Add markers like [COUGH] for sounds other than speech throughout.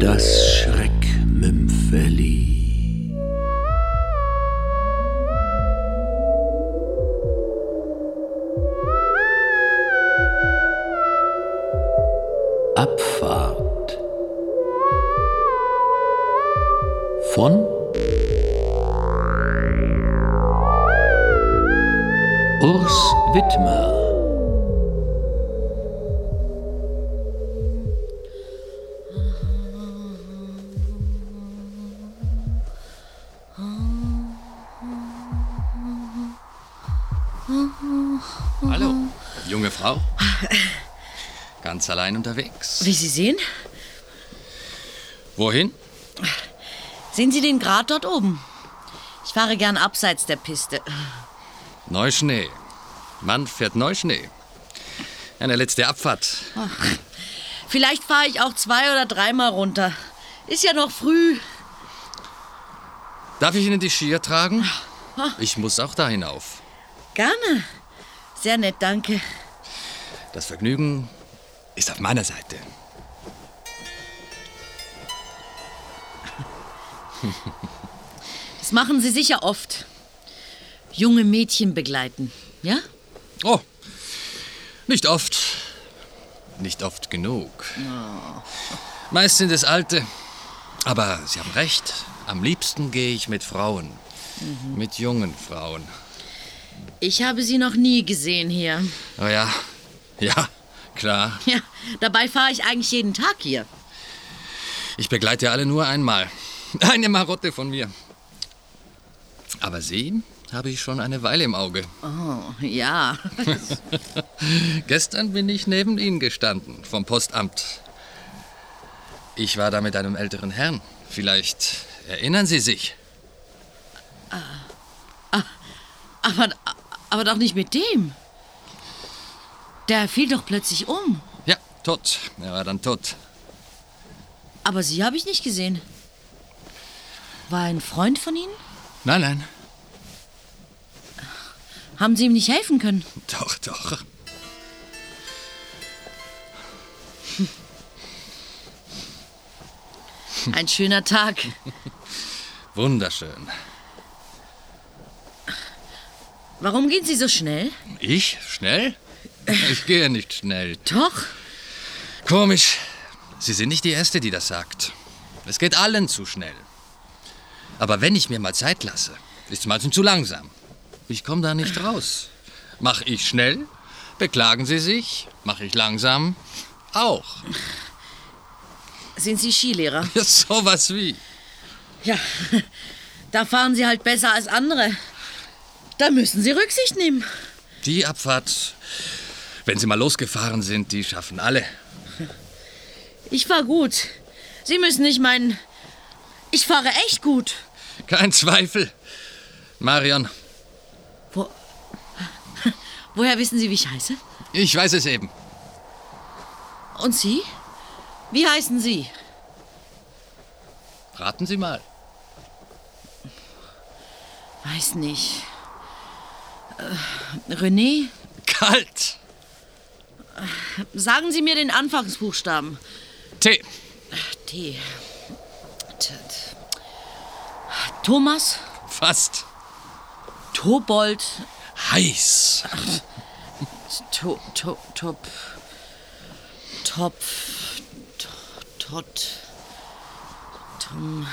Das Schreckmümpfeli. Abfahrt von Urs Wittmer. Junge Frau. Ganz allein unterwegs. Wie Sie sehen? Wohin? Sehen Sie den Grat dort oben? Ich fahre gern abseits der Piste. Neuschnee. Mann fährt Neuschnee. Eine letzte Abfahrt. Vielleicht fahre ich auch zwei oder dreimal runter. Ist ja noch früh. Darf ich Ihnen die Skier tragen? Ich muss auch da hinauf. Gerne. Sehr nett, danke. Das Vergnügen ist auf meiner Seite. Das machen Sie sicher oft. Junge Mädchen begleiten, ja? Oh, nicht oft. Nicht oft genug. Meist sind es alte. Aber Sie haben recht. Am liebsten gehe ich mit Frauen. Mit jungen Frauen. Ich habe Sie noch nie gesehen hier. Oh ja, ja, klar. [LAUGHS] Ja, dabei fahre ich eigentlich jeden Tag hier. Ich begleite alle nur einmal. [LAUGHS] Eine Marotte von mir. Aber Sie habe ich schon eine Weile im Auge. Oh, ja. [LAUGHS] Gestern bin ich neben Ihnen gestanden, vom Postamt. Ich war da mit einem älteren Herrn. Vielleicht erinnern Sie sich. Aber, aber doch nicht mit dem. Der fiel doch plötzlich um. Ja, tot. Er war dann tot. Aber Sie habe ich nicht gesehen. War ein Freund von Ihnen? Nein, nein. Haben Sie ihm nicht helfen können? Doch, doch. Ein schöner Tag. [LAUGHS] Wunderschön. Warum gehen Sie so schnell? Ich? Schnell? Ich gehe nicht schnell. Doch. Komisch. Sie sind nicht die Erste, die das sagt. Es geht allen zu schnell. Aber wenn ich mir mal Zeit lasse, ist es meistens zu langsam. Ich komme da nicht raus. Mach ich schnell, beklagen Sie sich. Mach ich langsam, auch. Sind Sie Skilehrer? Ja, sowas wie. Ja. [LAUGHS] Da fahren Sie halt besser als andere. Da müssen Sie Rücksicht nehmen. Die Abfahrt, wenn Sie mal losgefahren sind, die schaffen alle. Ich fahr gut. Sie müssen nicht meinen. Ich fahre echt gut. Kein Zweifel. Marion, Wo, [LAUGHS] woher wissen Sie, wie ich heiße? ich weiß es eben. Und Sie? Wie heißen Sie? Raten Sie mal. Weiß nicht. Äh, René? Kalt. Sagen Sie mir den Anfangsbuchstaben. T. T. T. Thomas? Fast. Tobold? Heiß. To, to, top. Topf. To- Tot. Tom.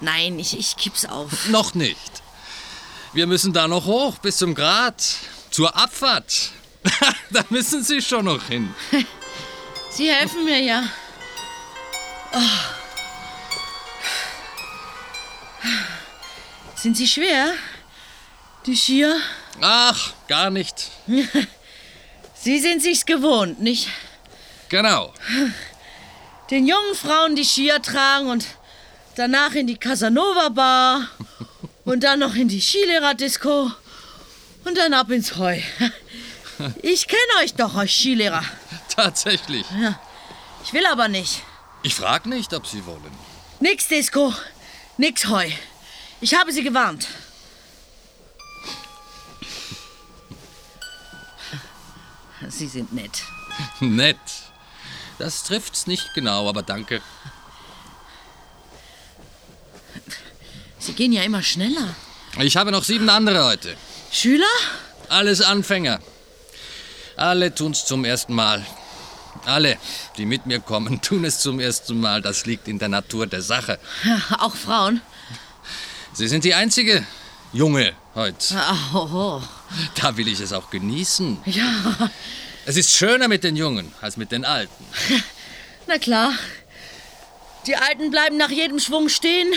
Nein, ich, ich kipp's auf. Noch nicht. Wir müssen da noch hoch, bis zum Grat. Zur Abfahrt. [LAUGHS] da müssen Sie schon noch hin. [LAUGHS] Sie helfen mir ja. Oh. Sind sie schwer? Die Skier? Ach, gar nicht. [LAUGHS] Sie sind sich's gewohnt, nicht? Genau. Den jungen Frauen die Skier tragen und danach in die Casanova Bar und dann noch in die Skilehrerdisco und dann ab ins Heu. [LAUGHS] Ich kenne euch doch, euch Skilehrer. Tatsächlich. Ich will aber nicht. Ich frage nicht, ob Sie wollen. Nix Disco, nix Heu. Ich habe sie gewarnt. [LAUGHS] Sie sind nett. Nett. Das trifft's nicht genau, aber danke. Sie gehen ja immer schneller. Ich habe noch sieben andere heute. Schüler? Alles Anfänger. Alle tun's zum ersten Mal. Alle, die mit mir kommen, [LAUGHS] tun es zum ersten Mal. Das liegt in der Natur der Sache. [LAUGHS] Auch Frauen? Sie sind die einzige Junge heute. Oho. Da will ich es auch genießen. Ja, Es ist schöner mit den Jungen als mit den Alten. [LAUGHS] na klar. Die Alten bleiben nach jedem Schwung stehen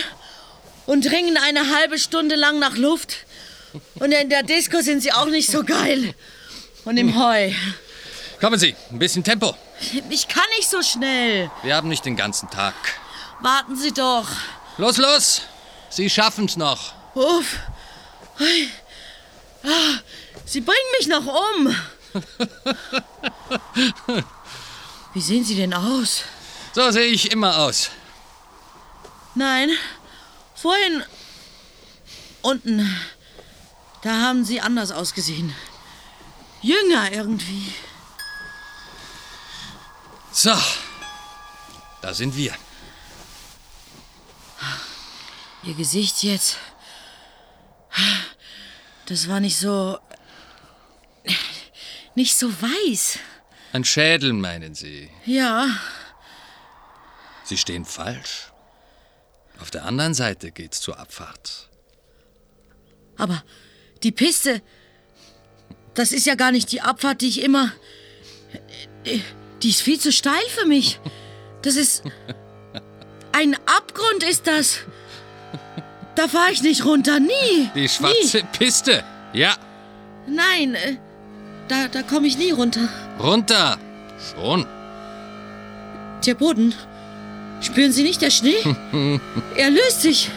und ringen eine halbe Stunde lang nach Luft. Und in der Disco sind sie auch nicht so geil. Und im Heu. Kommen Sie, ein bisschen Tempo. Ich kann nicht so schnell. Wir haben nicht den ganzen Tag. Warten Sie doch. Los, los! Sie schaffen's noch. Uff. Ah, Sie bringen mich noch um. [LAUGHS] Wie sehen Sie denn aus? So sehe ich immer aus. Nein, vorhin unten, da haben Sie anders ausgesehen. Jünger irgendwie. So, da sind wir. Ihr Gesicht jetzt, das war nicht so, nicht so weiß. Ein Schädel, meinen Sie. Ja, Sie stehen falsch. Auf der anderen Seite geht's zur Abfahrt. aber die Piste, das ist ja gar nicht die Abfahrt, die ich immer, die ist viel zu steil für mich. Das ist, ein Abgrund ist das. Da fahre ich nicht runter, nie. Die schwarze Piste. Ja, Nie. Nein, äh, da, da komme ich nie runter. runter. Schon. Der Boden. Spüren Sie nicht der Schnee? [LAUGHS] er löst sich.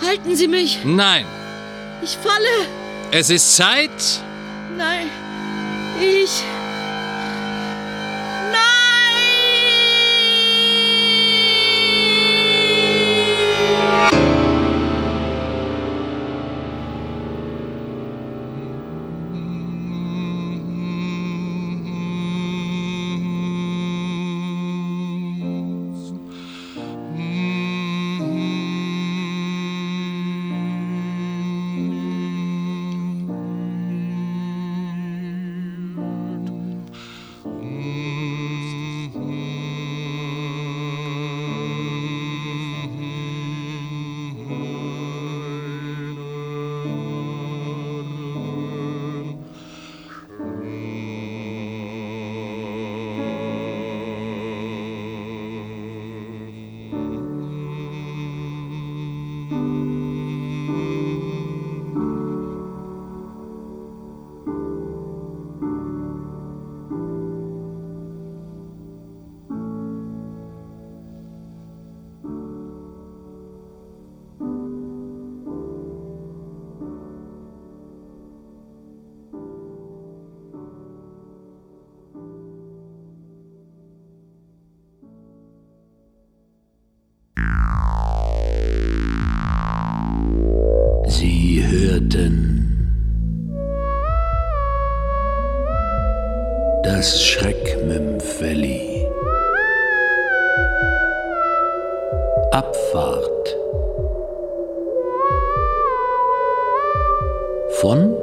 Halten Sie mich. Nein, Ich falle. es ist Zeit. Nein. Ich. Sie hörten das Schreckmümpfeli. Abfahrt von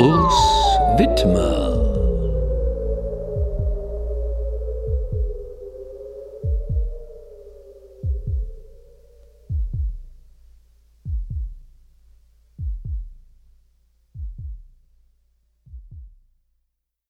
Urs Wittmer.